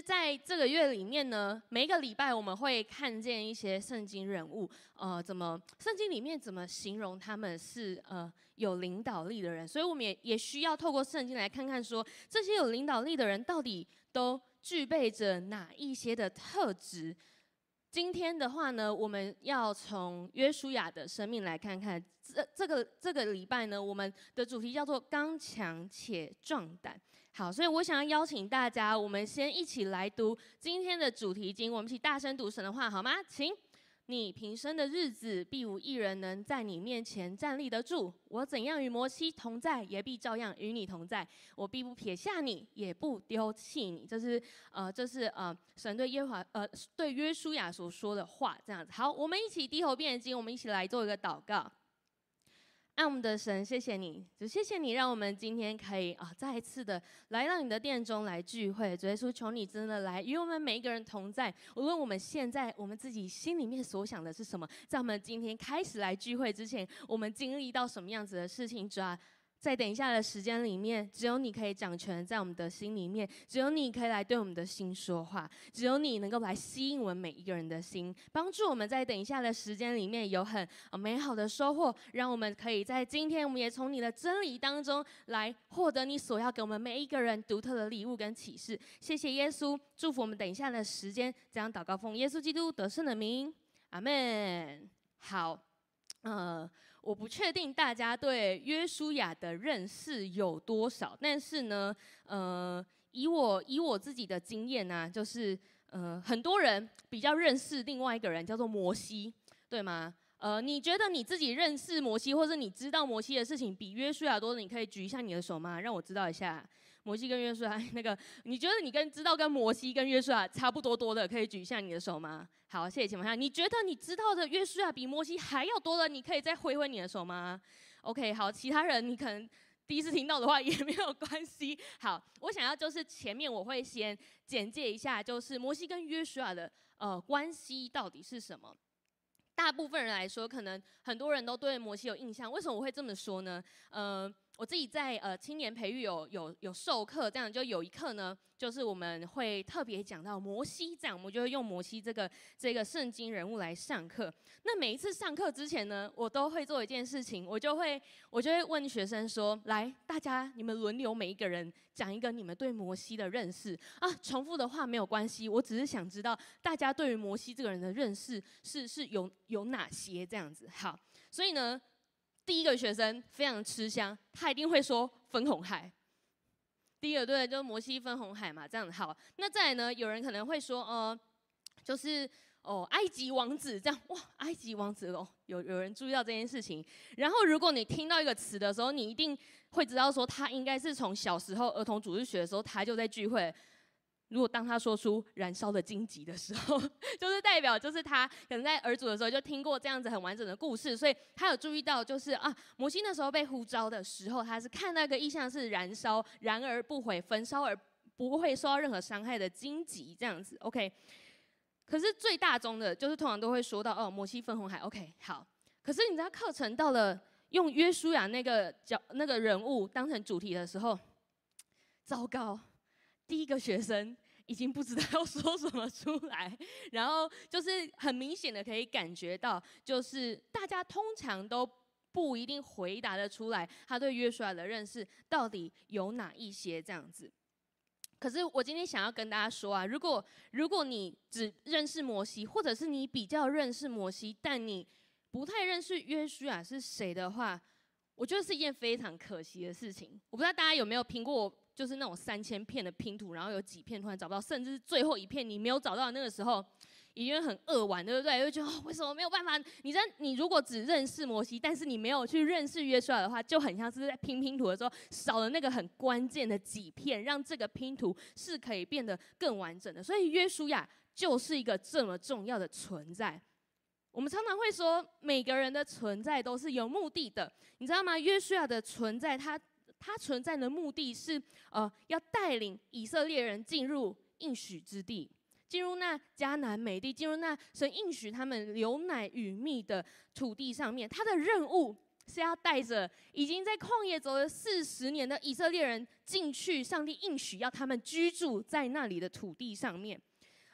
在这个月里面呢，每一个礼拜我们会看见一些圣经人物，呃，怎么圣经里面怎么形容他们是呃有领导力的人？所以我们也也需要透过圣经来看看说，说这些有领导力的人到底都具备着哪一些的特质。今天的话呢，我们要从约书亚的生命来看看。这这个这个礼拜呢，我们的主题叫做“刚强且壮胆”。好，所以我想要邀请大家，我们先一起来读今天的主题经，我们一起大声读神的话，好吗？请。你平生的日子，必无一人能在你面前站立得住。我怎样与摩西同在，也必照样与你同在。我必不撇下你，也不丢弃你。这是呃，这是呃，神对耶和华呃对约书亚所说的话，这样子。好，我们一起低头念经，我们一起来做一个祷告。爱我们的神，谢谢你，就谢谢你，让我们今天可以啊，再一次的来到你的殿中来聚会。主耶稣，求你真的来与我们每一个人同在。无论我们现在我们自己心里面所想的是什么，在我们今天开始来聚会之前，我们经历到什么样子的事情，主啊。在等一下的时间里面，只有你可以掌权在我们的心里面，只有你可以来对我们的心说话，只有你能够来吸引我们每一个人的心，帮助我们在等一下的时间里面有很美好的收获，让我们可以在今天，我们也从你的真理当中来获得你所要给我们每一个人独特的礼物跟启示。谢谢耶稣，祝福我们等一下的时间，这样祷告奉耶稣基督得胜的名，阿门。好。呃，我不确定大家对约书亚的认识有多少，但是呢，呃，以我以我自己的经验呢、就是呃，很多人比较认识另外一个人叫做摩西，对吗？呃，你觉得你自己认识摩西，或者你知道摩西的事情比约书亚多的，你可以举一下你的手吗？让我知道一下。摩西跟约书亚，那个你觉得你跟知道跟摩西跟约书亚差不多多的，可以举一下你的手吗？好，谢谢请问一下，你觉得你知道的约书亚比摩西还要多的，你可以再挥挥你的手吗？OK，好，其他人你可能第一次听到的话也没有关系。好，我想要就是前面我会先简介一下，就是摩西跟约书亚的呃关系到底是什么。大部分人来说，可能很多人都对摩西有印象，为什么我会这么说呢？呃。我自己在呃青年培育有有有授课，这样就有一课呢，就是我们会特别讲到摩西，这样我们就会用摩西这个这个圣经人物来上课。那每一次上课之前呢，我都会做一件事情，我就会我就会问学生说：来，大家你们轮流每一个人讲一个你们对摩西的认识啊，重复的话没有关系，我只是想知道大家对于摩西这个人的认识是是有有哪些这样子。好，所以呢。第一个学生非常吃香，他一定会说分红海。第一个对，就是摩西分红海嘛，这样好。那再来呢，有人可能会说，呃，就是哦，埃及王子这样哇，埃及王子哦，有有人注意到这件事情。然后如果你听到一个词的时候，你一定会知道说，他应该是从小时候儿童主日学的时候，他就在聚会。如果当他说出燃烧的荆棘的时候，就是代表就是他可能在儿主的时候就听过这样子很完整的故事，所以他有注意到就是啊，摩西那时候被呼召的时候，他是看那个意象是燃烧，燃而不毁，焚烧而不会受到任何伤害的荆棘这样子。OK，可是最大宗的就是通常都会说到哦，摩西分红海。OK，好，可是你知道课程到了用约书亚那个角那个人物当成主题的时候，糟糕。第一个学生已经不知道要说什么出来，然后就是很明显的可以感觉到，就是大家通常都不一定回答得出来，他对约书亚的认识到底有哪一些这样子。可是我今天想要跟大家说啊，如果如果你只认识摩西，或者是你比较认识摩西，但你不太认识约书亚是谁的话，我觉得是一件非常可惜的事情。我不知道大家有没有听过。就是那种三千片的拼图，然后有几片突然找不到，甚至是最后一片你没有找到那个时候，已经很扼腕，对不对？就觉得、为什么没有办法？你认你如果只认识摩西，但是你没有去认识约书亚的话，就很像是在拼拼图的时候少了那个很关键的几片，让这个拼图是可以变得更完整的。所以约书亚就是一个这么重要的存在。我们常常会说，每个人的存在都是有目的的，你知道吗？约书亚的存在，他。它存在的目的是，呃，要带领以色列人进入应许之地，进入那迦南美地，进入那神应许他们流奶与蜜的土地上面。他的任务是要带着已经在旷野走了四十年的以色列人进去上帝应许要他们居住在那里的土地上面。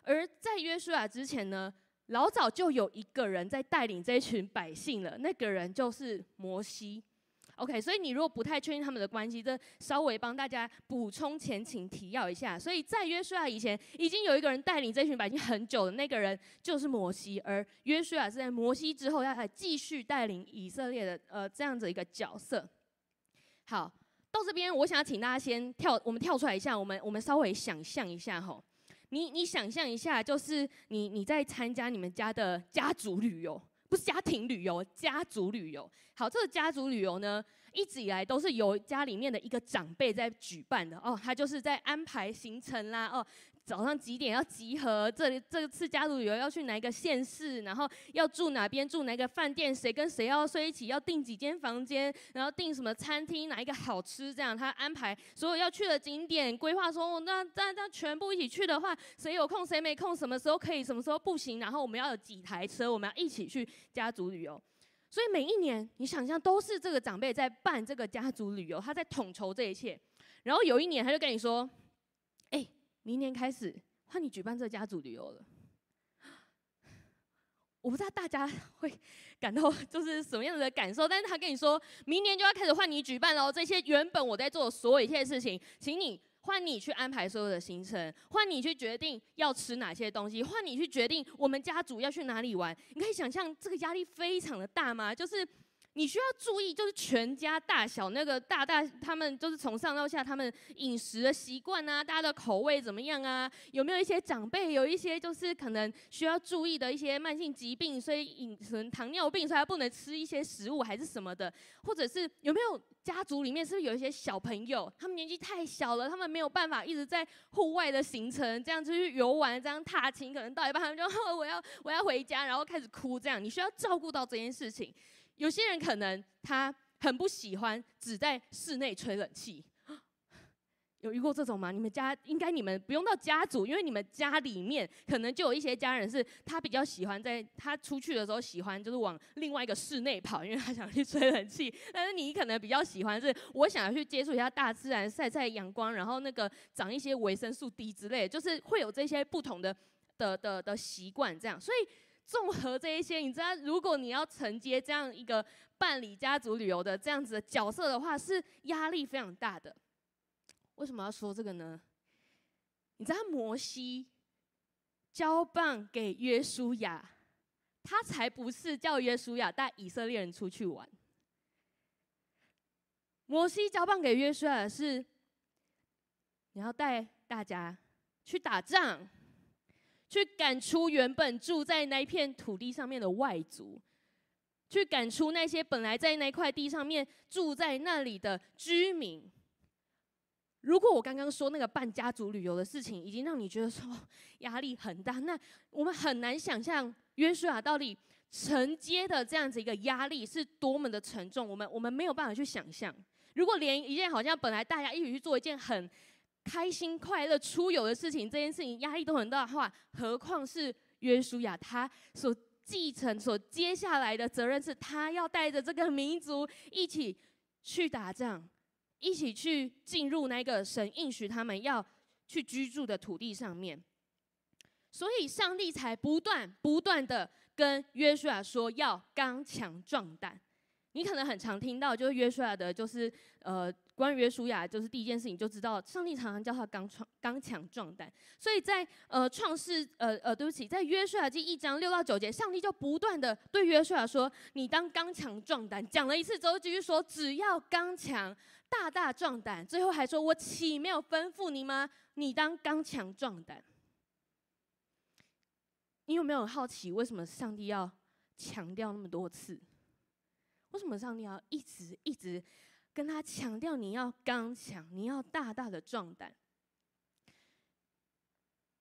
而在约书亚之前呢，老早就有一个人在带领这群百姓了，那个人就是摩西。OK，所以你如果不太确定他们的关系，这稍微帮大家补充前情提要一下。所以在约书亚以前，已经有一个人带领这群百姓很久的那个人就是摩西，而约书亚是在摩西之后要来继续带领以色列的呃这样子一个角色。好，到这边我想要请大家先跳，我们跳出来一下，我们我们稍微想象一下吼，你你想象一下，就是你你在参加你们家的家族旅游。不是家庭旅游，家族旅游。好，这个家族旅游呢，一直以来都是由家里面的一个长辈在举办的哦，他就是在安排行程啦哦。早上几点要集合？这里这次家族旅游要去哪一个县市？然后要住哪边？住哪个饭店？谁跟谁要睡一起？要订几间房间？然后订什么餐厅？哪一个好吃？这样他安排所有要去的景点，规划说，那那那全部一起去的话，谁有空谁没空？什么时候可以？什么时候不行？然后我们要有几台车？我们要一起去家族旅游。所以每一年，你想象都是这个长辈在办这个家族旅游，他在统筹这一切。然后有一年，他就跟你说。明年开始换你举办这家族旅游了，我不知道大家会感到就是什么样的感受，但是他跟你说明年就要开始换你举办了，这些原本我在做的所有一切事情，请你换你去安排所有的行程，换你去决定要吃哪些东西，换你去决定我们家族要去哪里玩。你可以想象这个压力非常的大吗？就是。你需要注意，就是全家大小那个大大，他们就是从上到下，他们饮食的习惯啊，大家的口味怎么样啊？有没有一些长辈有一些就是可能需要注意的一些慢性疾病，所以饮成糖尿病，所以他不能吃一些食物还是什么的？或者是有没有家族里面是不是有一些小朋友，他们年纪太小了，他们没有办法一直在户外的行程这样子去游玩，这样踏青，可能到一半他们就 我要我要回家，然后开始哭这样。你需要照顾到这件事情。有些人可能他很不喜欢只在室内吹冷气，有遇过这种吗？你们家应该你们不用到家族，因为你们家里面可能就有一些家人是他比较喜欢在他出去的时候喜欢就是往另外一个室内跑，因为他想去吹冷气。但是你可能比较喜欢是我想要去接触一下大自然，晒晒阳光，然后那个长一些维生素 D 之类，就是会有这些不同的的的的习惯这样，所以。综合这一些，你知道，如果你要承接这样一个办理家族旅游的这样子的角色的话，是压力非常大的。为什么要说这个呢？你知道摩西交棒给约书亚，他才不是叫约书亚带以色列人出去玩。摩西交棒给约书亚是，你要带大家去打仗。去赶出原本住在那片土地上面的外族，去赶出那些本来在那块地上面住在那里的居民。如果我刚刚说那个办家族旅游的事情已经让你觉得说压力很大，那我们很难想象约书亚到底承接的这样子一个压力是多么的沉重。我们我们没有办法去想象。如果连一件好像本来大家一起去做一件很开心、快乐、出游的事情，这件事情压力都很大的话，何况是约书亚，他所继承、所接下来的责任是，他要带着这个民族一起去打仗，一起去进入那个神应许他们要去居住的土地上面。所以，上帝才不断、不断的跟约书亚说，要刚强壮胆。你可能很常听到，就是约书亚的，就是呃。关于约书亚，就是第一件事情就知道，上帝常常叫他刚创、刚强壮胆。所以在呃创世呃呃，对不起，在约书亚记一章六到九节，上帝就不断的对约书亚说：“你当刚强壮胆。”讲了一次之后，继续说：“只要刚强，大大壮胆。”最后还说：“我岂没有吩咐你吗？你当刚强壮胆。”你有没有好奇，为什么上帝要强调那么多次？为什么上帝要一直一直？跟他强调，你要刚强，你要大大的壮胆。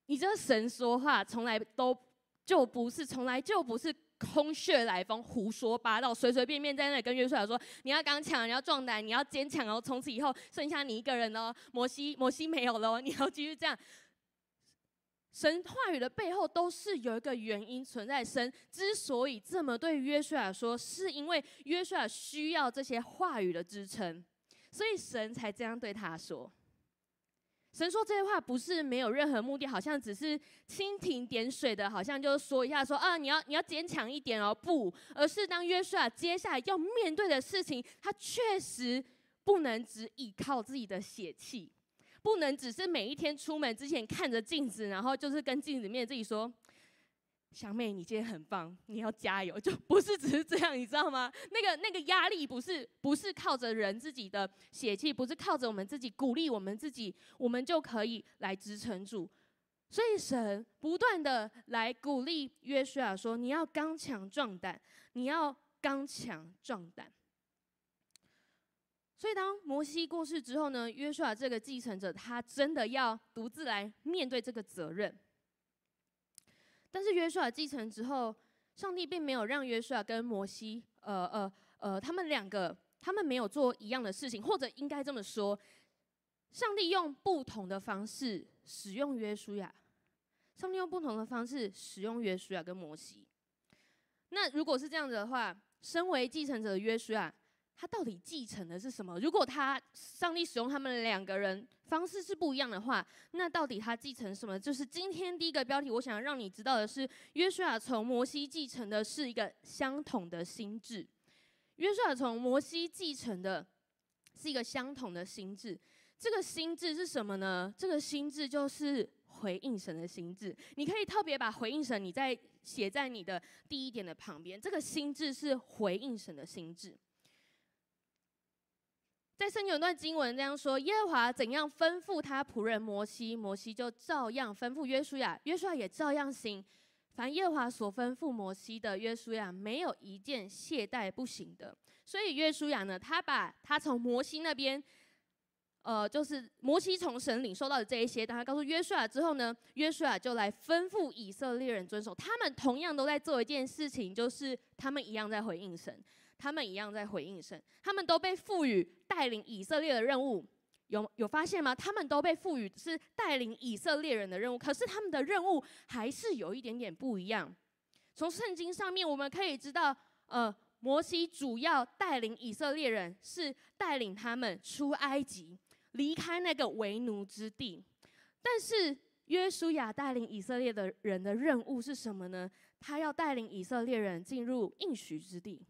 你这神说话从来都就不是，从来就不是空穴来风、胡说八道、随随便便在那里跟约书亚说，你要刚强，你要壮胆，你要坚强哦。从此以后剩下你一个人哦，摩西摩西没有了，你要继续这样。神话语的背后都是有一个原因存在。神之所以这么对约书亚说，是因为约书亚需要这些话语的支撑，所以神才这样对他说。神说这些话不是没有任何目的，好像只是蜻蜓点水的，好像就说一下说啊，你要你要坚强一点哦，不，而是当约书亚接下来要面对的事情，他确实不能只依靠自己的血气，不能只是每一天出门之前看着镜子，然后就是跟镜子面自己说。小妹，你今天很棒，你要加油，就不是只是这样，你知道吗？那个那个压力不是不是靠着人自己的血气，不是靠着我们自己鼓励我们自己，我们就可以来支撑住。所以神不断的来鼓励约书亚说：“你要刚强壮胆，你要刚强壮胆。”所以当摩西过世之后呢，约书亚这个继承者，他真的要独自来面对这个责任。但是约书亚继承之后，上帝并没有让约书亚跟摩西，呃呃呃，他们两个，他们没有做一样的事情，或者应该这么说，上帝用不同的方式使用约书亚，上帝用不同的方式使用约书亚跟摩西。那如果是这样子的话，身为继承者的约书亚。他到底继承的是什么？如果他上帝使用他们两个人方式是不一样的话，那到底他继承什么？就是今天第一个标题，我想让你知道的是，约书亚从摩西继承的是一个相同的心智。约书亚从摩西继承的是一个相同的心智。这个心智是什么呢？这个心智就是回应神的心智。你可以特别把回应神，你再写在你的第一点的旁边。这个心智是回应神的心智。在圣经有段经文这样说：耶和华怎样吩咐他仆人摩西，摩西就照样吩咐约书亚，约书亚也照样行。凡耶和华所吩咐摩西的，约书亚没有一件懈怠不行的。所以约书亚呢，他把他从摩西那边，呃，就是摩西从神领受到的这一些，当他告诉约书亚之后呢，约书亚就来吩咐以色列人遵守。他们同样都在做一件事情，就是他们一样在回应神。他们一样在回应神，他们都被赋予带领以色列的任务，有有发现吗？他们都被赋予是带领以色列人的任务，可是他们的任务还是有一点点不一样。从圣经上面我们可以知道，呃，摩西主要带领以色列人是带领他们出埃及，离开那个为奴之地。但是约书亚带领以色列的人的任务是什么呢？他要带领以色列人进入应许之地。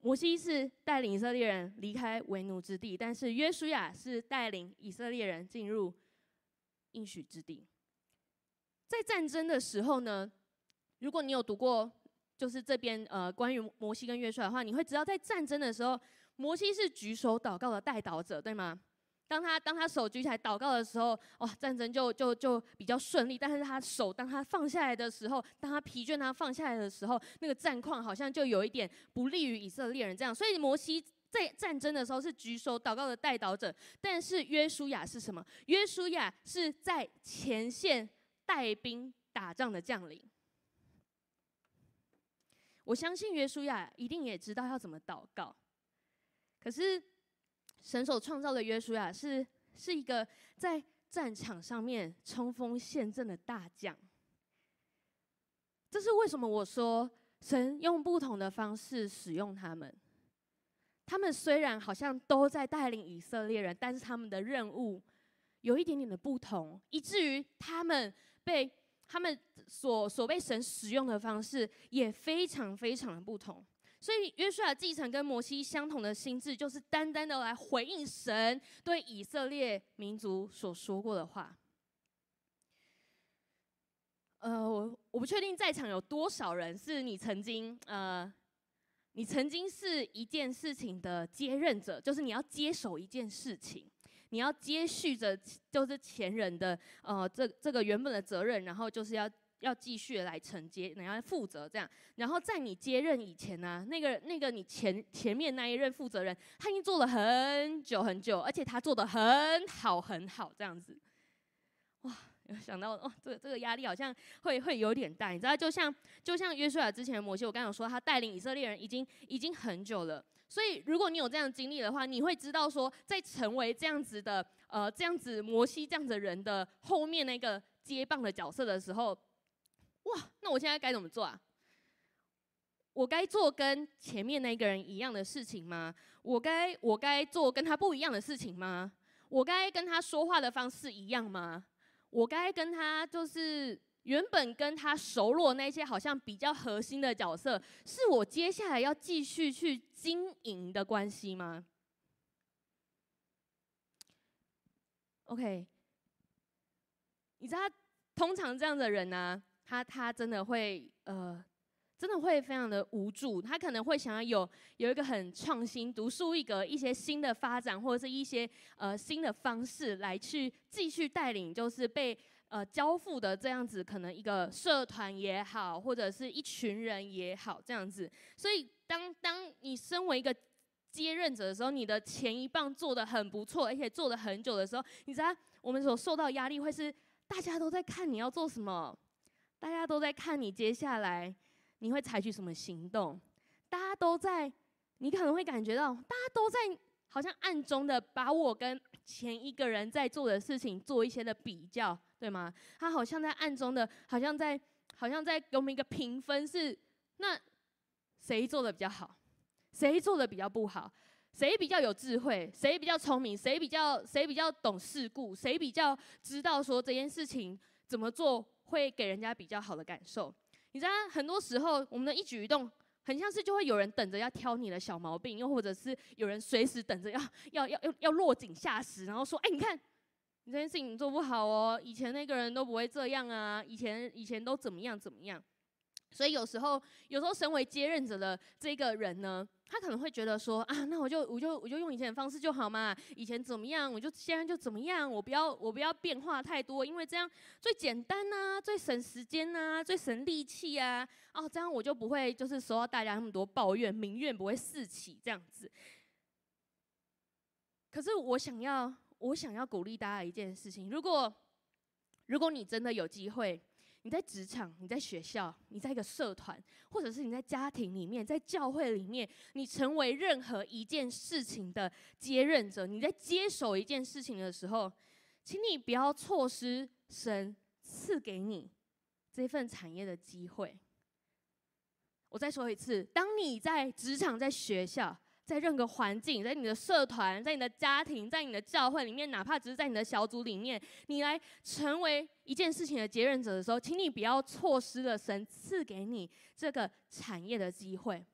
摩西是带领以色列人离开为奴之地，但是约书亚是带领以色列人进入应许之地。在战争的时候呢，如果你有读过，就是这边呃关于摩西跟约书亚的话，你会知道，在战争的时候，摩西是举手祷告的代祷者，对吗？当他当他手举起来祷告的时候，哇，战争就就就比较顺利。但是他手当他放下来的时候，当他疲倦他放下来的时候，那个战况好像就有一点不利于以色列人这样。所以摩西在战争的时候是举手祷告的代祷者，但是约书亚是什么？约书亚是在前线带兵打仗的将领。我相信约书亚一定也知道要怎么祷告，可是。神所创造的约书亚是是一个在战场上面冲锋陷阵的大将。这是为什么我说神用不同的方式使用他们。他们虽然好像都在带领以色列人，但是他们的任务有一点点的不同，以至于他们被他们所所被神使用的方式也非常非常的不同。所以约书亚继承跟摩西相同的心智，就是单单的来回应神对以色列民族所说过的话。呃，我我不确定在场有多少人是你曾经呃，你曾经是一件事情的接任者，就是你要接手一件事情，你要接续着就是前人的呃这这个原本的责任，然后就是要。要继续来承接，你要负责这样。然后在你接任以前呢、那个那个你前前面那一任负责人，他已经做了很久很久，而且他做的很好很好这样子。哇，有想到哦，这个这个压力好像会会有点大，你知道，就像就像约书亚之前的摩西，我刚刚有说他带领以色列人已经已经很久了。所以如果你有这样的经历的话，你会知道说，在成为这样子的呃这样子摩西这样子人的后面那个。接棒的角色的时候，哇，那我现在该怎么做啊？我该做跟前面那个人一样的事情吗？我该我该做跟他不一样的事情吗？我该跟他说话的方式一样吗？我该跟他就是原本跟他熟络那些好像比较核心的角色，是我接下来要继续去经营的关系吗？OK，你知道，通常这样的人呢、他他真的会呃。真的会非常的无助，他可能会想要有有一个很创新、独树一格、一些新的发展，或者是一些呃新的方式来去继续带领，就是被呃交付的这样子，可能一个社团也好，或者是一群人也好，这样子。所以当当你身为一个接任者的时候，你的前一棒做的很不错，而且做的很久的时候，你知道我们所受到压力会是大家都在看你要做什么，大家都在看你接下来。你会采取什么行动？大家都在，你可能会感觉到，大家都在好像暗中的把我跟前一个人在做的事情做一些的比较，对吗？他好像在暗中的，好像在，好像在给我们一个评分，是那谁做的比较好，谁做的比较不好，谁比较有智慧，谁比较聪明，谁比较谁比较懂世故，谁比较知道说这件事情怎么做会给人家比较好的感受。你知道，很多时候我们的一举一动，很像是就会有人等着要挑你的小毛病，又或者是有人随时等着要要要要要落井下石，然后说：“哎，你看，你这件事情做不好哦，以前那个人都不会这样啊，以前以前都怎么样怎么样。”所以有时候，有时候身为接任者的这个人呢，他可能会觉得说啊，那我就我就我就用以前的方式就好嘛，以前怎么样，我就现在就怎么样，我不要我不要变化太多，因为这样最简单呐、最省时间呐、最省力气啊，哦，这样我就不会就是收到大家那么多抱怨，民怨不会四起这样子。可是我想要我想要鼓励大家一件事情，如果如果你真的有机会。你在职场，你在学校，你在一个社团，或者是你在家庭里面，在教会里面，你成为任何一件事情的接任者，你在接手一件事情的时候，请你不要错失神赐给你这份产业的机会。我再说一次，当你在职场，在学校。在任何环境，在你的社团，在你的家庭，在你的教会里面，哪怕只是在你的小组里面，你来成为一件事情的接任者的时候，请你不要错失了神赐给你这个产业的机会，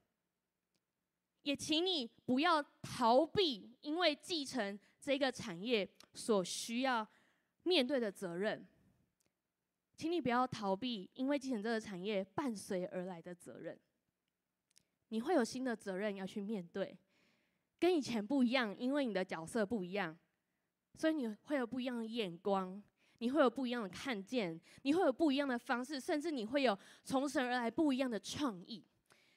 也请你不要逃避，因为继承这个产业所需要面对的责任，请你不要逃避，因为继承这个产业伴随而来的责任，你会有新的责任要去面对。跟以前不一样，因为你的角色不一样，所以你会有不一样的眼光，你会有不一样的看见，你会有不一样的方式，甚至你会有从神而来不一样的创意。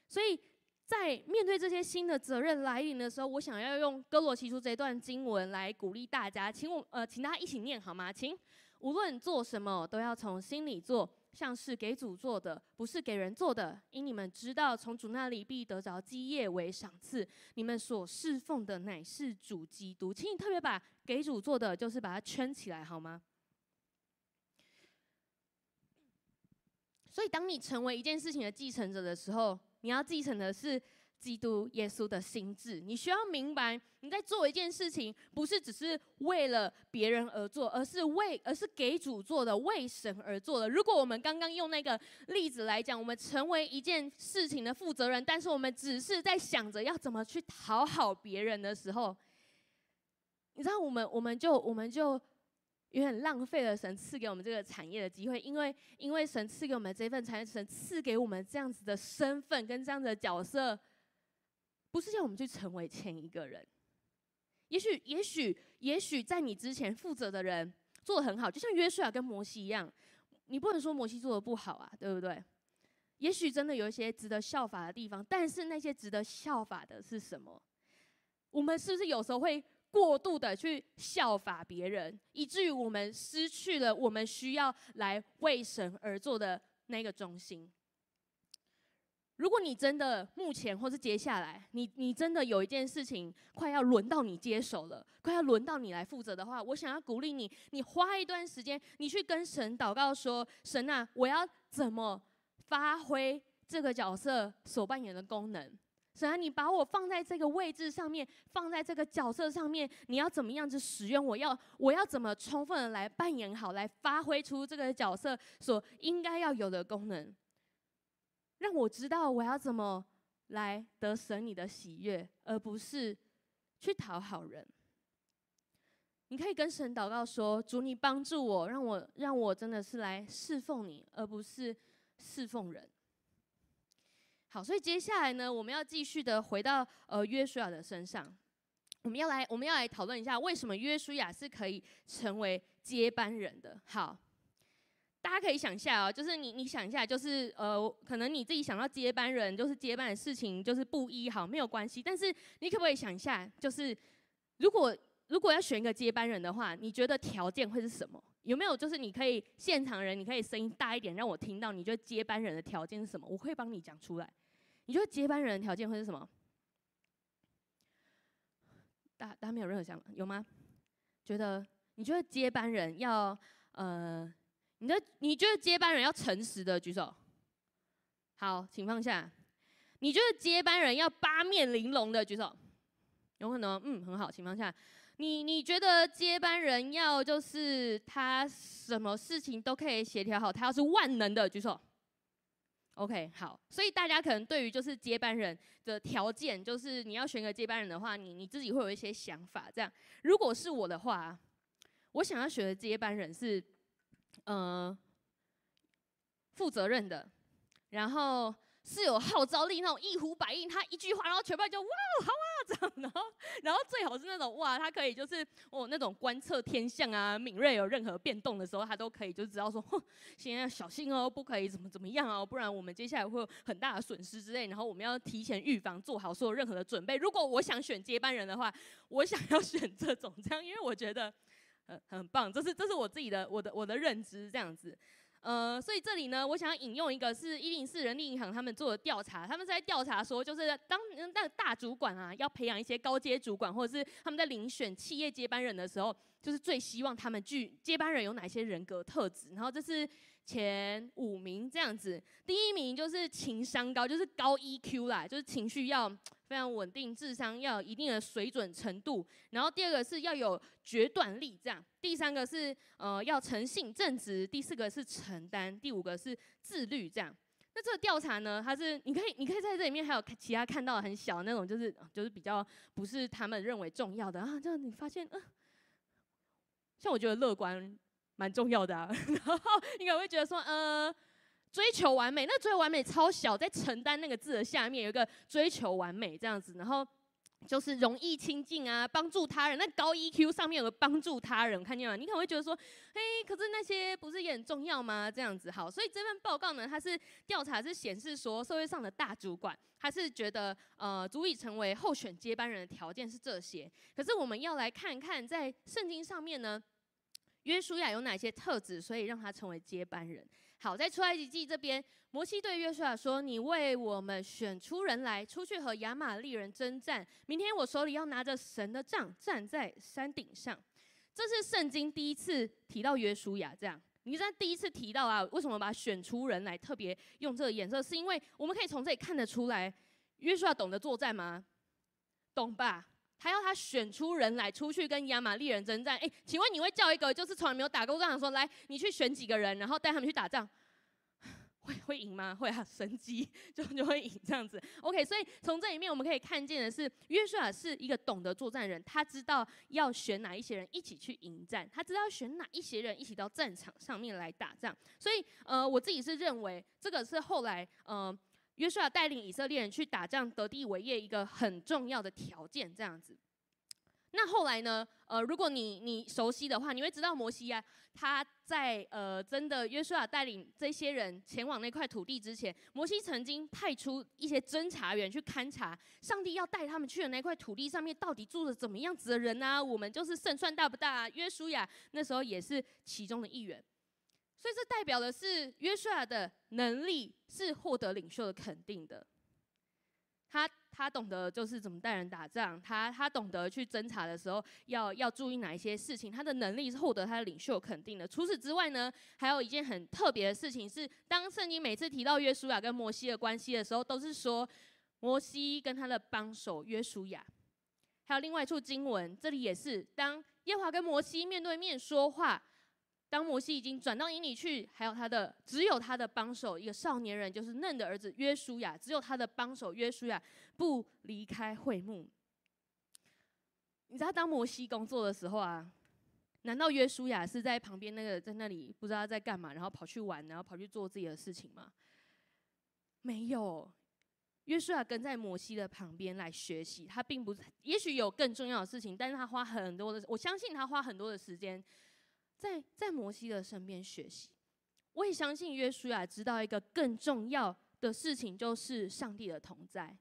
所以在面对这些新的责任来临的时候，我想要用哥罗西书这段经文来鼓励大家，请我呃，请大家一起念好吗？请，无论做什么，都要从心里做。像是给主做的，不是给人做的，因你们知道，从主那里必得着基业为赏赐。你们所侍奉的乃是主基督，请你特别把给主做的，就是把它圈起来，好吗？所以，当你成为一件事情的继承者的时候，你要继承的是。基督耶稣的心志，你需要明白，你在做一件事情，不是只是为了别人而做，而是为，而是给主做的，为神而做的。如果我们刚刚用那个例子来讲，我们成为一件事情的负责人，但是我们只是在想着要怎么去讨好别人的时候，你知道，我们我们就我们就有点浪费了神赐给我们这个产业的机会，因为因为神赐给我们这份产业，神赐给我们这样子的身份跟这样子的角色。不是叫我们去成为前一个人，也许，也许，也许在你之前负责的人做得很好，就像约书亚跟摩西一样，你不能说摩西做得不好啊，对不对？也许真的有一些值得效法的地方，但是那些值得效法的是什么？我们是不是有时候会过度的去效法别人，以至于我们失去了我们需要来为神而做的那个中心？如果你真的目前或是接下来，你你真的有一件事情快要轮到你接手了，快要轮到你来负责的话，我想要鼓励你，你花一段时间，你去跟神祷告说：神啊，我要怎么发挥这个角色所扮演的功能？神啊，你把我放在这个位置上面，放在这个角色上面，你要怎么样子使用我？要我要怎么充分的来扮演好，来发挥出这个角色所应该要有的功能？让我知道我要怎么来得神你的喜悦，而不是去讨好人。你可以跟神祷告说：“主，你帮助我，让我让我真的是来侍奉你，而不是侍奉人。”好，所以接下来呢，我们要继续的回到呃约书亚的身上，我们要来我们要来讨论一下，为什么约书亚是可以成为接班人的。好。大家可以想一下哦，就是你，你想一下，就是呃，可能你自己想到接班人，就是接班的事情，就是不一好，没有关系。但是你可不可以想一下，就是如果如果要选一个接班人的话，你觉得条件会是什么？有没有就是你可以现场人，你可以声音大一点，让我听到，你觉得接班人的条件是什么？我会帮你讲出来。你觉得接班人的条件会是什么？大家大家没有任何想法，有吗？觉得你觉得接班人要呃？你的你觉得接班人要诚实的举手，好，请放下。你觉得接班人要八面玲珑的举手，有可能，嗯，很好，请放下。你你觉得接班人要就是他什么事情都可以协调好，他要是万能的举手。OK，好，所以大家可能对于就是接班人的条件，就是你要选个接班人的话，你你自己会有一些想法。这样，如果是我的话，我想要选的接班人是。嗯，负责任的，然后是有号召力那种一呼百应，他一句话，然后全班就哇好啊这样，然后然后最好是那种哇，他可以就是哦那种观测天象啊，敏锐有任何变动的时候，他都可以就知道说，哼，现在要小心哦，不可以怎么怎么样哦，不然我们接下来会有很大的损失之类，然后我们要提前预防，做好所有任何的准备。如果我想选接班人的话，我想要选这种这样，因为我觉得。很很棒，这是这是我自己的我的我的认知这样子，呃，所以这里呢，我想要引用一个是一零四人力银行他们做的调查，他们在调查说，就是当那个大主管啊，要培养一些高阶主管，或者是他们在遴选企业接班人的时候，就是最希望他们具接班人有哪些人格特质，然后这是前五名这样子，第一名就是情商高，就是高 EQ 啦，就是情绪要。非常稳定，智商要有一定的水准程度。然后第二个是要有决断力，这样。第三个是呃要诚信正直。第四个是承担。第五个是自律，这样。那这个调查呢，它是你可以你可以在这里面还有其他看到很小的那种，就是就是比较不是他们认为重要的啊。这样你发现，嗯、呃，像我觉得乐观蛮重要的啊。然后应该会觉得说，呃。追求完美，那追求完美超小，在承担那个字的下面有一个追求完美这样子，然后就是容易亲近啊，帮助他人。那高 EQ 上面有个帮助他人，看见吗？你可能会觉得说，嘿，可是那些不是也很重要吗？这样子好，所以这份报告呢，它是调查是显示说，社会上的大主管，他是觉得呃，足以成为候选接班人的条件是这些。可是我们要来看看，在圣经上面呢，约书亚有哪些特质，所以让他成为接班人。好，在出埃及记这边，摩西对约书亚说：“你为我们选出人来，出去和亚玛力人征战。明天我手里要拿着神的杖，站在山顶上。”这是圣经第一次提到约书亚。这样，你在第一次提到啊？为什么把选出人来特别用这个颜色？是因为我们可以从这里看得出来，约书亚懂得作战吗？懂吧？他要他选出人来，出去跟亚玛力人征战。哎，请问你会叫一个就是从来没有打过仗的说，来，你去选几个人，然后带他们去打仗，会会赢吗？会啊，神机 就就会赢这样子。OK，所以从这里面我们可以看见的是，约书亚是一个懂得作战人，他知道要选哪一些人一起去迎战，他知道选哪一些人一起到战场上面来打仗。所以，呃，我自己是认为这个是后来，呃。约书亚带领以色列人去打仗得地为业一个很重要的条件，这样子。那后来呢？呃，如果你你熟悉的话，你会知道摩西啊，他在呃真的约书亚带领这些人前往那块土地之前，摩西曾经派出一些侦查员去勘察上帝要带他们去的那块土地上面到底住着怎么样子的人啊？我们就是胜算大不大啊？约书亚那时候也是其中的一员。所以这代表的是约书亚的能力是获得领袖的肯定的。他他懂得就是怎么带人打仗，他他懂得去侦查的时候要要注意哪一些事情，他的能力是获得他的领袖肯定的。除此之外呢，还有一件很特别的事情是，当圣经每次提到约书亚跟摩西的关系的时候，都是说摩西跟他的帮手约书亚。还有另外一处经文，这里也是当耶华跟摩西面对面说话。当摩西已经转到营里去，还有他的只有他的帮手一个少年人，就是嫩的儿子约书亚，只有他的帮手约书亚不离开会幕。你知道当摩西工作的时候啊，难道约书亚是在旁边那个在那里不知道在干嘛，然后跑去玩，然后跑去做自己的事情吗？没有，约书亚跟在摩西的旁边来学习。他并不，也许有更重要的事情，但是他花很多的，我相信他花很多的时间。在在摩西的身边学习，我也相信约书亚知道一个更重要的事情，就是上帝的同在。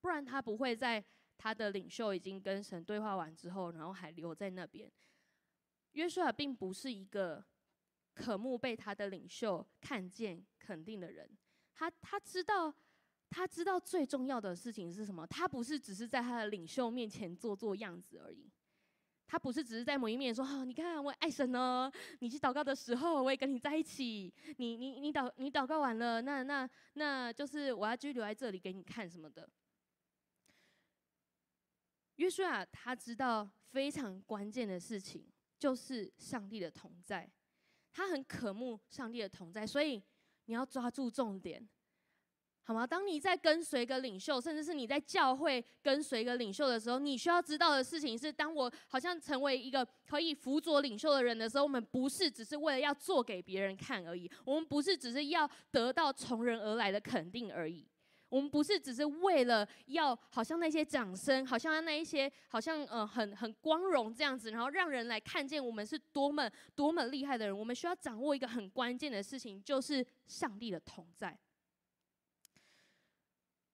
不然他不会在他的领袖已经跟神对话完之后，然后还留在那边。约书亚并不是一个渴慕被他的领袖看见肯定的人，他他知道他知道最重要的事情是什么，他不是只是在他的领袖面前做做样子而已。他不是只是在某一面说，哦，你看我爱神哦，你去祷告的时候，我也跟你在一起。你你你祷你祷告完了，那那那就是我要继续留在这里给你看什么的。约书亚他知道非常关键的事情，就是上帝的同在，他很渴慕上帝的同在，所以你要抓住重点。好吗？当你在跟随一个领袖，甚至是你在教会跟随一个领袖的时候，你需要知道的事情是：当我好像成为一个可以辅佐领袖的人的时候，我们不是只是为了要做给别人看而已，我们不是只是要得到从人而来的肯定而已，我们不是只是为了要好像那些掌声，好像那一些好像呃很很光荣这样子，然后让人来看见我们是多么多么厉害的人。我们需要掌握一个很关键的事情，就是上帝的同在。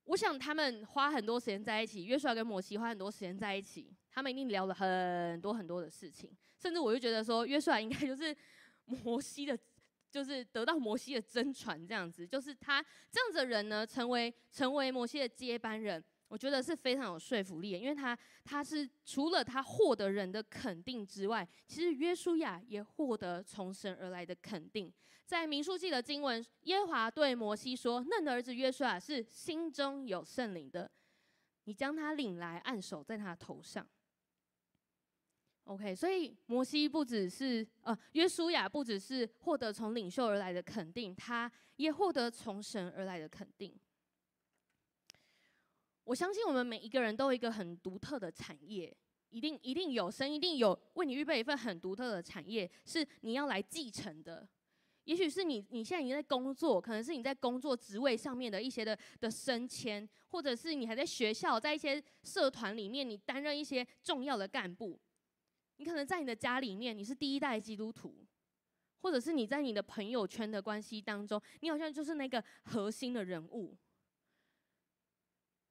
我想他们花很多时间在一起，约书亚跟摩西花很多时间在一起，他们一定聊了很多很多的事情，甚至我就觉得说，约书亚应该就是摩西的，就是得到摩西的真传这样子，就是他这样子的人呢，成为成为摩西的接班人。我觉得是非常有说服力的，因为他他是除了他获得人的肯定之外，其实约书亚也获得从神而来的肯定。在民数记的经文，耶和华对摩西说：“嫩的儿子约书亚是心中有圣灵的，你将他领来，按手在他头上。” OK，所以摩西不只是呃，约书亚不只是获得从领袖而来的肯定，他也获得从神而来的肯定。我相信我们每一个人都有一个很独特的产业，一定一定有神一定有为你预备一份很独特的产业，是你要来继承的。也许是你你现在已经在工作，可能是你在工作职位上面的一些的的升迁，或者是你还在学校，在一些社团里面，你担任一些重要的干部。你可能在你的家里面，你是第一代基督徒，或者是你在你的朋友圈的关系当中，你好像就是那个核心的人物。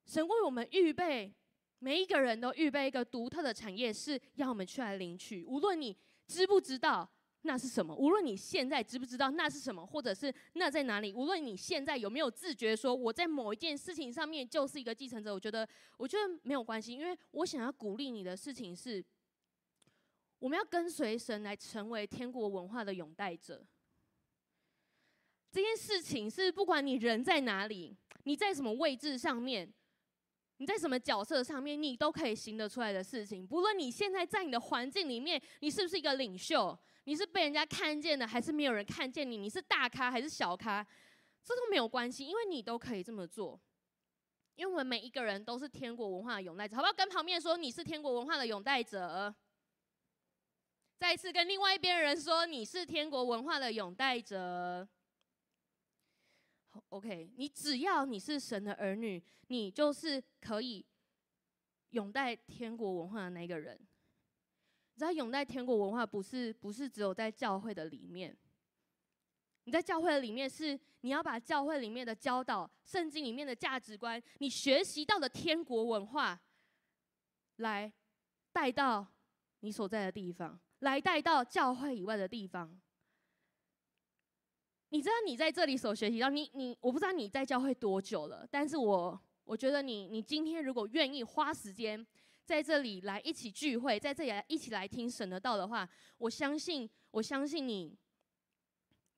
神为我们预备，每一个人都预备一个独特的产业，是要我们去来领取。无论你知不知道那是什么，无论你现在知不知道那是什么，或者是那在哪里，无论你现在有没有自觉说我在某一件事情上面就是一个继承者，我觉得我觉得没有关系，因为我想要鼓励你的事情是，我们要跟随神来成为天国文化的拥戴者。这件事情是不管你人在哪里，你在什么位置上面。你在什么角色上面，你都可以行得出来的事情。不论你现在在你的环境里面，你是不是一个领袖，你是被人家看见的，还是没有人看见你？你是大咖还是小咖，这都没有关系，因为你都可以这么做。因为我们每一个人都是天国文化的拥戴者，好不好？跟旁边说你是天国文化的拥戴者。再一次跟另外一边人说你是天国文化的拥戴者。OK，你只要你是神的儿女，你就是可以拥戴天国文化的那个人。你知道拥戴天国文化不是不是只有在教会的里面，你在教会的里面是你要把教会里面的教导、圣经里面的价值观，你学习到的天国文化，来带到你所在的地方，来带到教会以外的地方。你知道你在这里所学习到，你你我不知道你在教会多久了，但是我我觉得你你今天如果愿意花时间在这里来一起聚会，在这里来一起来听神的道的话，我相信我相信你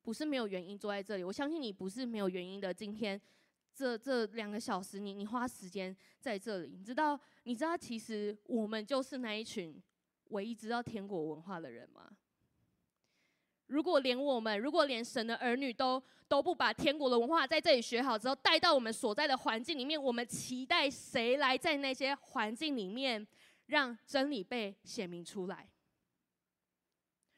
不是没有原因坐在这里，我相信你不是没有原因的。今天这这两个小时你，你你花时间在这里，你知道你知道其实我们就是那一群唯一知道天国文化的人吗？如果连我们，如果连神的儿女都都不把天国的文化在这里学好之后带到我们所在的环境里面，我们期待谁来在那些环境里面让真理被显明出来？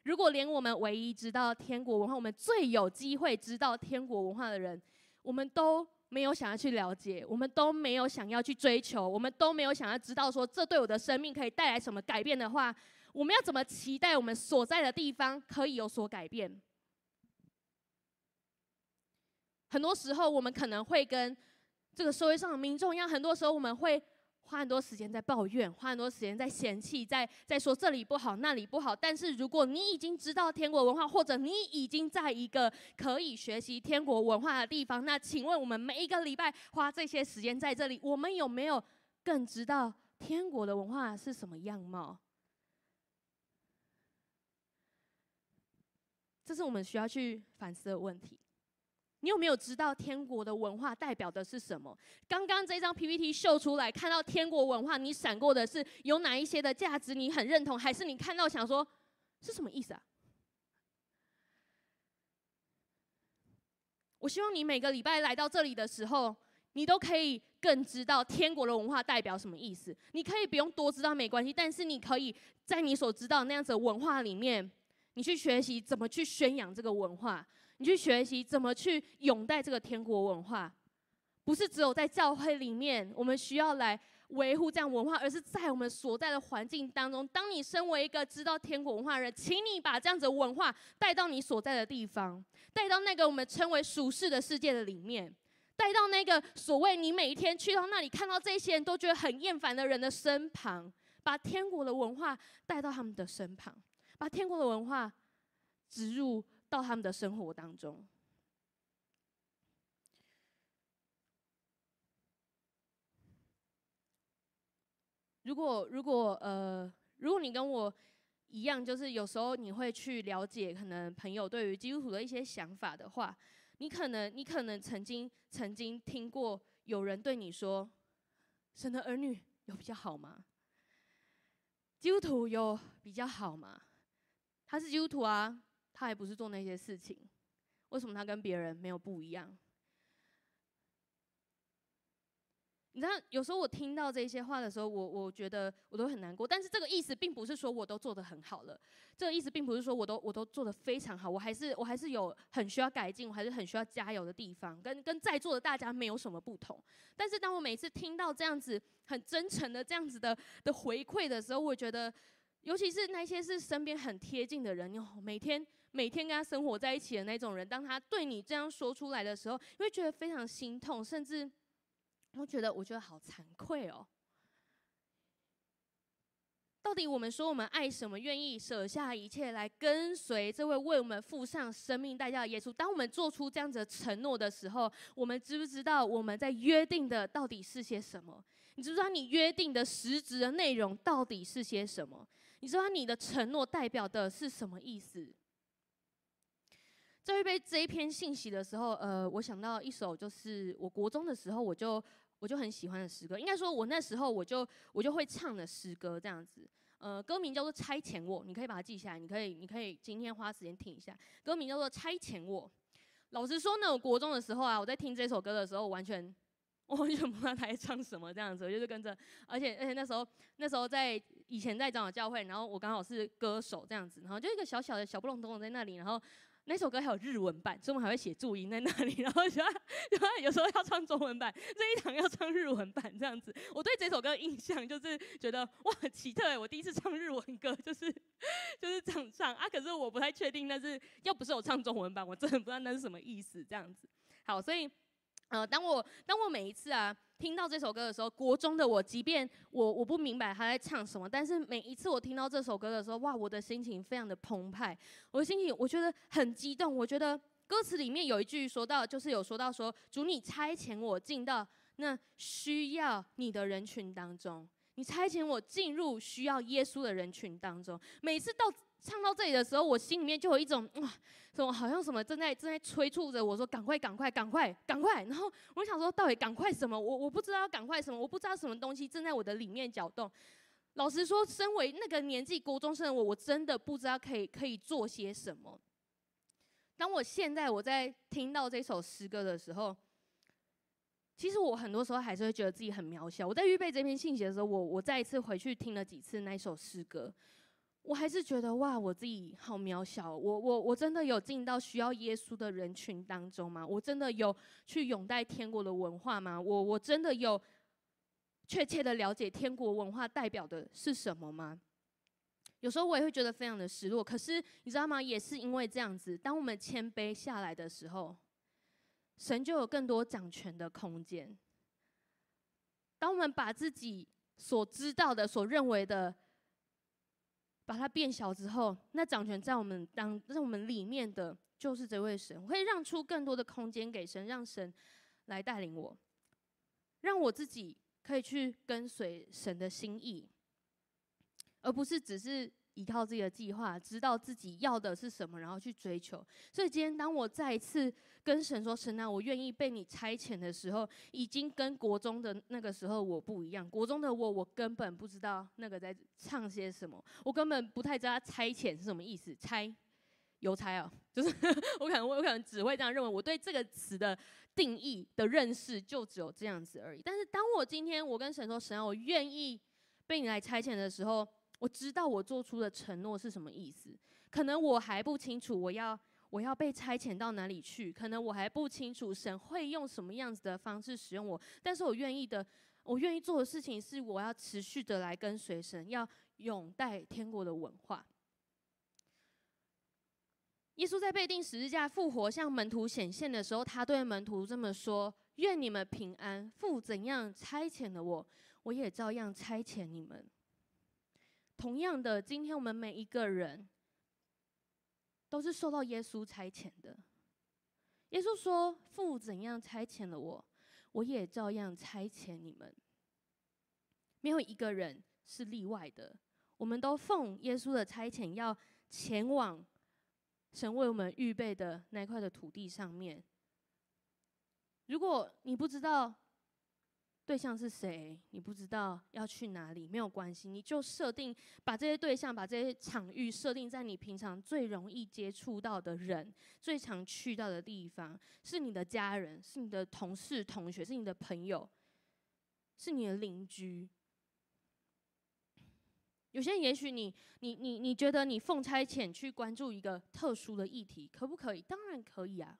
如果连我们唯一知道天国文化，我们最有机会知道天国文化的人，我们都没有想要去了解，我们都没有想要去追求，我们都没有想要知道说这对我的生命可以带来什么改变的话。我们要怎么期待我们所在的地方可以有所改变？很多时候，我们可能会跟这个社会上的民众一样，很多时候我们会花很多时间在抱怨，花很多时间在嫌弃，在在说这里不好，那里不好。但是，如果你已经知道天国文化，或者你已经在一个可以学习天国文化的地方，那请问我们每一个礼拜花这些时间在这里，我们有没有更知道天国的文化是什么样貌？这是我们需要去反思的问题。你有没有知道天国的文化代表的是什么？刚刚这张 PPT 秀出来，看到天国文化，你闪过的是有哪一些的价值你很认同，还是你看到想说是什么意思啊？我希望你每个礼拜来到这里的时候，你都可以更知道天国的文化代表什么意思。你可以不用多知道没关系，但是你可以在你所知道那样子的文化里面。你去学习怎么去宣扬这个文化，你去学习怎么去拥戴这个天国文化，不是只有在教会里面，我们需要来维护这样文化，而是在我们所在的环境当中。当你身为一个知道天国文化的人，请你把这样子的文化带到你所在的地方，带到那个我们称为俗世的世界的里面，带到那个所谓你每一天去到那里看到这些人都觉得很厌烦的人的身旁，把天国的文化带到他们的身旁。把天国的文化植入到他们的生活当中。如果如果呃，如果你跟我一样，就是有时候你会去了解可能朋友对于基督徒的一些想法的话，你可能你可能曾经曾经听过有人对你说：“神的儿女有比较好吗？基督徒有比较好吗？”他是基督徒啊，他还不是做那些事情，为什么他跟别人没有不一样？你知道，有时候我听到这些话的时候，我我觉得我都很难过。但是这个意思并不是说我都做得很好了，这个意思并不是说我都我都做得非常好，我还是我还是有很需要改进，我还是很需要加油的地方，跟跟在座的大家没有什么不同。但是当我每次听到这样子很真诚的这样子的的回馈的时候，我觉得。尤其是那些是身边很贴近的人，你每天每天跟他生活在一起的那种人，当他对你这样说出来的时候，你会觉得非常心痛，甚至我觉得我觉得好惭愧哦。到底我们说我们爱什么，愿意舍下一切来跟随这位为我们付上生命代价的耶稣？当我们做出这样子的承诺的时候，我们知不知道我们在约定的到底是些什么？你知不知道你约定的实质的内容到底是些什么？你知道你的承诺代表的是什么意思？在预备这一篇信息的时候，呃，我想到一首，就是我国中的时候，我就我就很喜欢的诗歌。应该说，我那时候我就我就会唱的诗歌这样子。呃，歌名叫做《差遣我》，你可以把它记下来，你可以你可以今天花时间听一下。歌名叫做《差遣我》。老实说呢，我国中的时候啊，我在听这首歌的时候，完全。我完全不知道他在唱什么，这样子，我就是跟着，而且而且那时候那时候在以前在长老教会，然后我刚好是歌手这样子，然后就一个小小的小不隆咚在那里，然后那首歌还有日文版，所以我们还会写注音在那里，然后就有时候要唱中文版，这一堂要唱日文版这样子。我对这首歌印象就是觉得哇很奇特哎，我第一次唱日文歌就是就是这样唱啊，可是我不太确定那是要不是我唱中文版，我真的不知道那是什么意思这样子。好，所以。呃，当我当我每一次啊听到这首歌的时候，国中的我，即便我我不明白他在唱什么，但是每一次我听到这首歌的时候，哇，我的心情非常的澎湃，我的心情我觉得很激动，我觉得歌词里面有一句说到，就是有说到说，主你差遣我进到那需要你的人群当中，你差遣我进入需要耶稣的人群当中。每次到唱到这里的时候，我心里面就有一种哇，什么好像什么正在正在催促着我说赶快赶快赶快赶快。然后我想说，到底赶快什么？我我不知道赶快什么，我不知道什么东西正在我的里面搅动。老实说，身为那个年纪国中生的我，我真的不知道可以可以做些什么。当我现在我在听到这首诗歌的时候，其实我很多时候还是会觉得自己很渺小。我在预备这篇信息的时候，我我再一次回去听了几次那首诗歌。我还是觉得哇，我自己好渺小。我我我真的有进到需要耶稣的人群当中吗？我真的有去拥戴天国的文化吗？我我真的有确切的了解天国文化代表的是什么吗？有时候我也会觉得非常的失落。可是你知道吗？也是因为这样子，当我们谦卑下来的时候，神就有更多掌权的空间。当我们把自己所知道的、所认为的，把它变小之后，那掌权在我们当在我们里面的就是这位神，我会让出更多的空间给神，让神来带领我，让我自己可以去跟随神的心意，而不是只是。依靠自己的计划，知道自己要的是什么，然后去追求。所以今天，当我再一次跟神说：“神啊，我愿意被你差遣”的时候，已经跟国中的那个时候我不一样。国中的我，我根本不知道那个在唱些什么，我根本不太知道“差遣”是什么意思。差，邮差啊，就是 我可能我可能只会这样认为。我对这个词的定义的认识就只有这样子而已。但是，当我今天我跟神说：“神啊，我愿意被你来差遣”的时候，我知道我做出的承诺是什么意思，可能我还不清楚我要我要被差遣到哪里去，可能我还不清楚神会用什么样子的方式使用我，但是我愿意的，我愿意做的事情是我要持续的来跟随神，要拥戴天国的文化。耶稣在被钉十字架复活向门徒显现的时候，他对门徒这么说：“愿你们平安，父怎样差遣了我，我也照样差遣你们。”同样的，今天我们每一个人都是受到耶稣差遣的。耶稣说：“父怎样差遣了我，我也照样差遣你们。”没有一个人是例外的。我们都奉耶稣的差遣，要前往神为我们预备的那块的土地上面。如果你不知道，对象是谁？你不知道要去哪里，没有关系，你就设定把这些对象、把这些场域设定在你平常最容易接触到的人、最常去到的地方，是你的家人，是你的同事、同学，是你的朋友，是你的邻居。有些人也许你、你、你、你觉得你奉差遣去关注一个特殊的议题，可不可以？当然可以啊。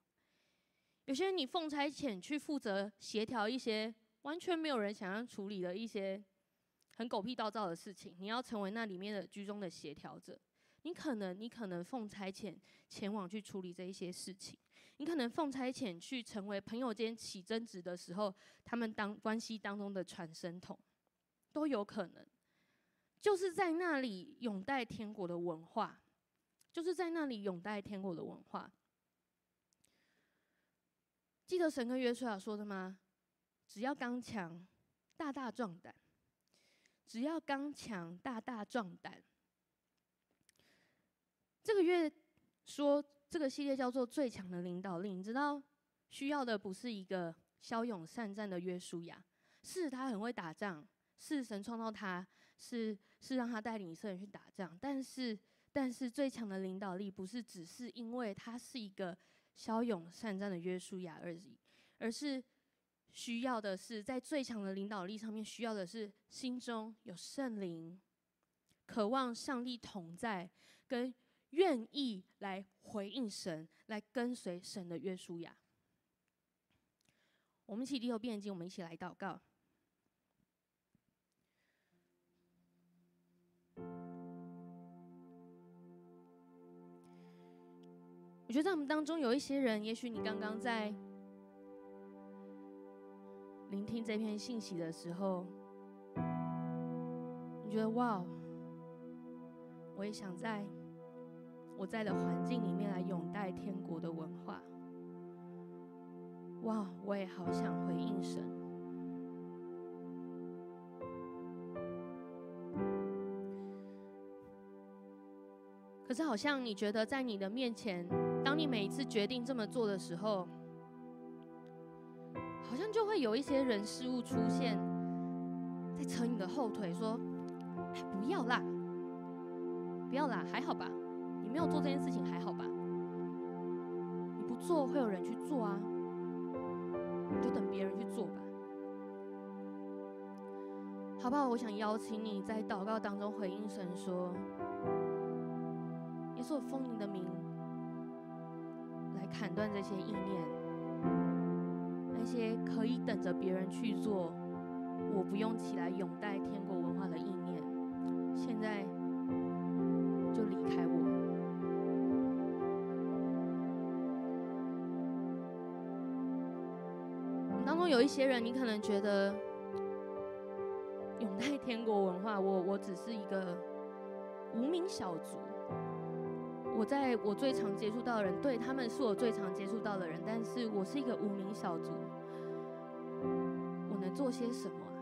有些人你奉差遣去负责协调一些。完全没有人想要处理的一些很狗屁倒灶的事情，你要成为那里面的居中的协调者。你可能，你可能奉差遣前往去处理这一些事情。你可能奉差遣去成为朋友间起争执的时候，他们当关系当中的传声筒，都有可能。就是在那里永戴天国的文化，就是在那里永戴天国的文化。记得神跟约书亚说的吗？只要刚强，大大壮胆。只要刚强，大大壮胆。这个月说这个系列叫做“最强的领导力”。你知道，需要的不是一个骁勇善战的约书亚，是他很会打仗，是神创造他，是是让他带领以色列去打仗。但是，但是最强的领导力不是只是因为他是一个骁勇善战的约书亚而已，而是。需要的是，在最强的领导力上面，需要的是心中有圣灵，渴望上帝同在，跟愿意来回应神，来跟随神的约书亚。我们一起低头闭眼睛，我们一起来祷告。我觉得在我们当中有一些人，也许你刚刚在。聆听这篇信息的时候，你觉得哇，我也想在我在的环境里面来拥戴天国的文化。哇，我也好想回应神。可是好像你觉得在你的面前，当你每一次决定这么做的时候，好像就会有一些人事物出现，在扯你的后腿，说：“哎，不要啦，不要啦，还好吧？你没有做这件事情，还好吧？你不做，会有人去做啊。”就等别人去做吧，好不好？我想邀请你在祷告当中回应神说：“耶稣，我奉你的名来砍断这些意念，那些可以等着别人去做，我不用起来拥戴天国文化的意念，现在就离开我。”当中有一些人，你可能觉得拥戴天国文化，我我只是一个无名小卒。我在我最常接触到的人，对，他们是我最常接触到的人，但是我是一个无名小卒，做些什么啊？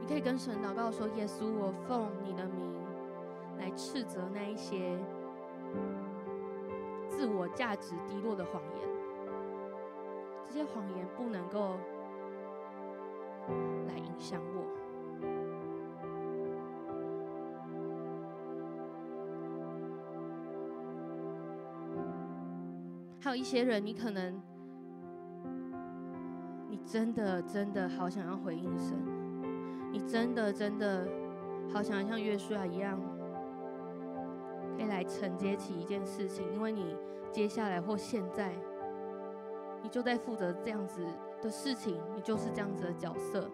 你可以跟神祷告说：“耶稣，我奉你的名来斥责那一些。”自我价值低落的谎言，这些谎言不能够来影响还有一些人，你可能，你真的真的好想要回应神，你真的真的好想要像约书亚一样。可以来承接起一件事情，因为你接下来或现在，你就在负责这样子的事情，你就是这样子的角色。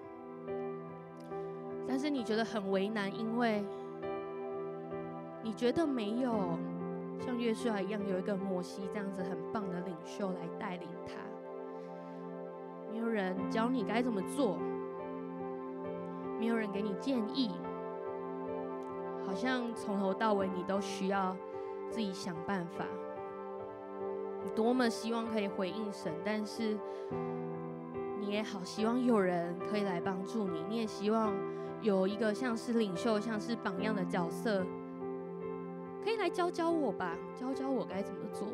但是你觉得很为难，因为你觉得没有像约书亚一样有一个摩西这样子很棒的领袖来带领他，没有人教你该怎么做，没有人给你建议。好像从头到尾你都需要自己想办法。你多么希望可以回应神，但是你也好希望有人可以来帮助你。你也希望有一个像是领袖、像是榜样的角色，可以来教教我吧，教教我该怎么做。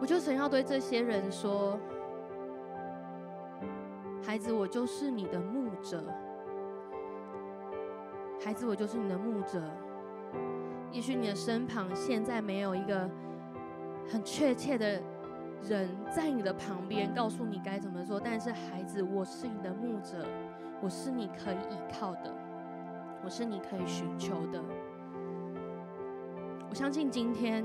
我就想要对这些人说。孩子，我就是你的牧者。孩子，我就是你的牧者。也许你的身旁现在没有一个很确切的人在你的旁边，告诉你该怎么做。但是，孩子，我是你的牧者，我是你可以依靠的，我是你可以寻求的。我相信今天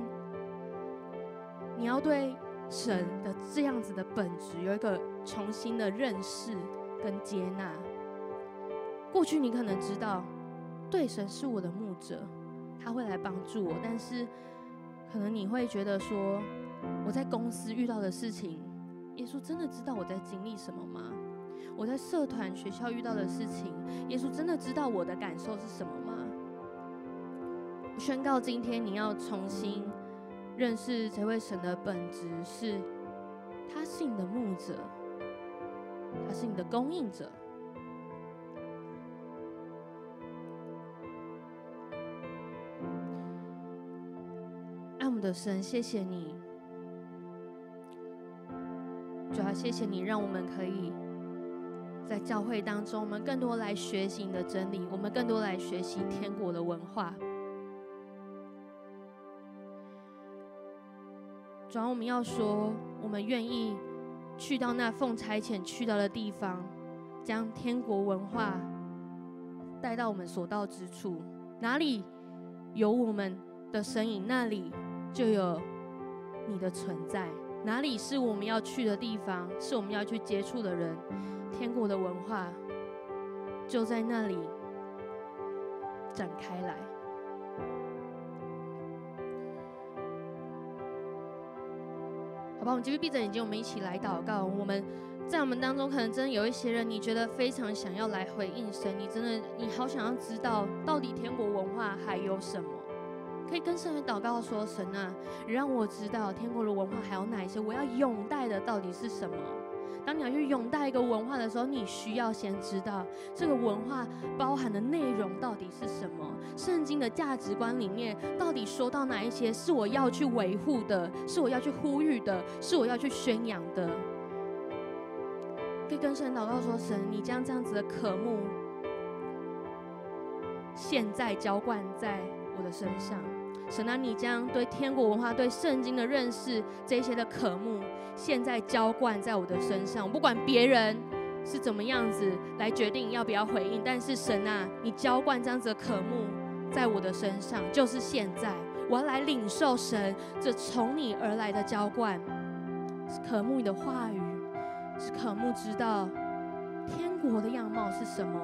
你要对神的这样子的本质有一个。重新的认识跟接纳。过去你可能知道，对，神是我的牧者，他会来帮助我。但是，可能你会觉得说，我在公司遇到的事情，耶稣真的知道我在经历什么吗？我在社团、学校遇到的事情，耶稣真的知道我的感受是什么吗？宣告，今天你要重新认识这位神的本质是，他是你的牧者。他是你的供应者，爱我们的神，谢谢你，主要谢谢你，让我们可以在教会当中，我们更多来学习你的真理，我们更多来学习天国的文化。主要我们要说，我们愿意。去到那奉差遣去到的地方，将天国文化带到我们所到之处。哪里有我们的身影，那里就有你的存在。哪里是我们要去的地方，是我们要去接触的人，天国的文化就在那里展开来。好吧，我们继续闭着眼睛，我们一起来祷告。我们在我们当中，可能真的有一些人，你觉得非常想要来回应神，你真的你好想要知道到底天国文化还有什么，可以跟神祷告说：神啊，让我知道天国的文化还有哪一些，我要拥戴的到底是什么。当你要去拥戴一个文化的时候，你需要先知道这个文化包含的内容到底是什么。圣经的价值观里面到底说到哪一些是我要去维护的，是我要去呼吁的，是我要去宣扬的。可以跟神祷告说：神，你将这样子的渴慕，现在浇灌在我的身上。神啊，你将对天国文化、对圣经的认识这些的渴慕，现在浇灌在我的身上。我不管别人是怎么样子来决定要不要回应，但是神啊，你浇灌这样子的渴慕在我的身上，就是现在，我要来领受神这从你而来的浇灌，是渴慕你的话语，是渴慕知道天国的样貌是什么。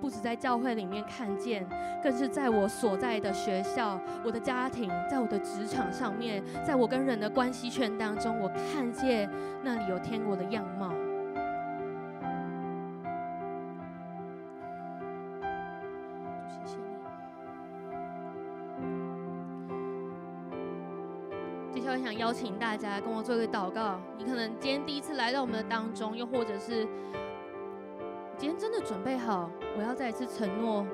不止在教会里面看见，更是在我所在的学校、我的家庭、在我的职场上面，在我跟人的关系圈当中，我看见那里有天国的样貌。谢谢你。接下来想邀请大家跟我做一个祷告。你可能今天第一次来到我们的当中，又或者是。今天真的准备好，我要再一次承诺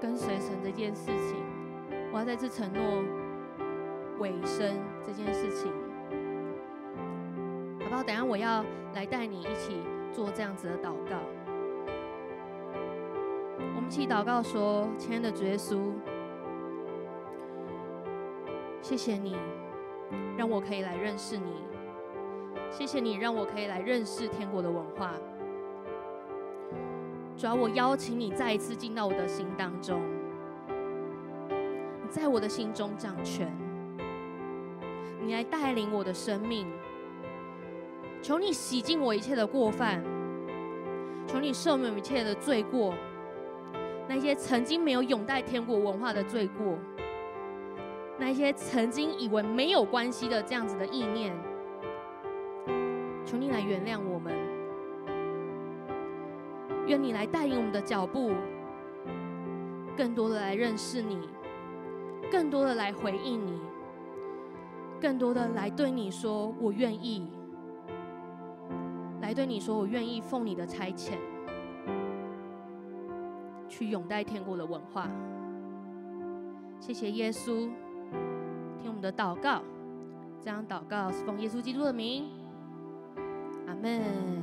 跟随神这件事情，我要再次承诺委身这件事情，好不好？等下我要来带你一起做这样子的祷告。我们一起祷告说：亲爱的主耶稣，谢谢你让我可以来认识你，谢谢你让我可以来认识天国的文化。主要我邀请你再一次进到我的心当中，你在我的心中掌权，你来带领我的生命。求你洗净我一切的过犯，求你赦免一切的罪过，那些曾经没有拥戴天国文化的罪过，那些曾经以为没有关系的这样子的意念，求你来原谅我。愿你来带领我们的脚步，更多的来认识你，更多的来回应你，更多的来对你说我愿意，来对你说我愿意奉你的差遣，去拥戴天国的文化。谢谢耶稣，听我们的祷告，这样祷告是奉耶稣基督的名，阿门。